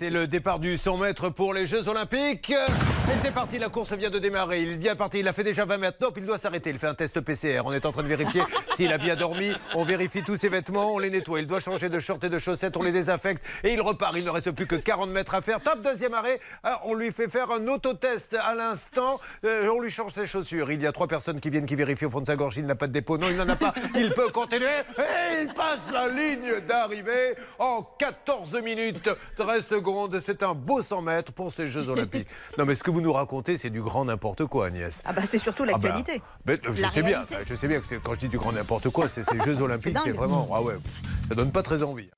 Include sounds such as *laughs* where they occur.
C'est le départ du 100 mètres pour les Jeux Olympiques. Et c'est parti, la course vient de démarrer. Il vient partir, il a fait déjà 20 mètres. Non, puis il doit s'arrêter. Il fait un test PCR. On est en train de vérifier *laughs* s'il a bien dormi. On vérifie tous ses vêtements, on les nettoie. Il doit changer de short et de chaussettes, on les désinfecte. Et il repart. Il ne reste plus que 40 mètres à faire. Top, deuxième arrêt. Ah, on lui fait faire un autotest à l'instant. Euh, on lui change ses chaussures. Il y a trois personnes qui viennent qui vérifient au fond de sa gorge. Il n'a pas de dépôt. Non, il n'en a pas. Il peut continuer. Et il passe la ligne d'arrivée en 14 minutes 13 secondes. C'est un beau 100 mètres pour ces Jeux Olympiques. Non, mais ce que vous nous racontez, c'est du grand n'importe quoi, Agnès. Ah bah c'est surtout Ah bah, l'actualité. ben, je, La sais bien, je sais bien que quand je dis du grand n'importe quoi, c'est ces Jeux *laughs* Olympiques, c'est vraiment. Ah ouais, ça donne pas très envie.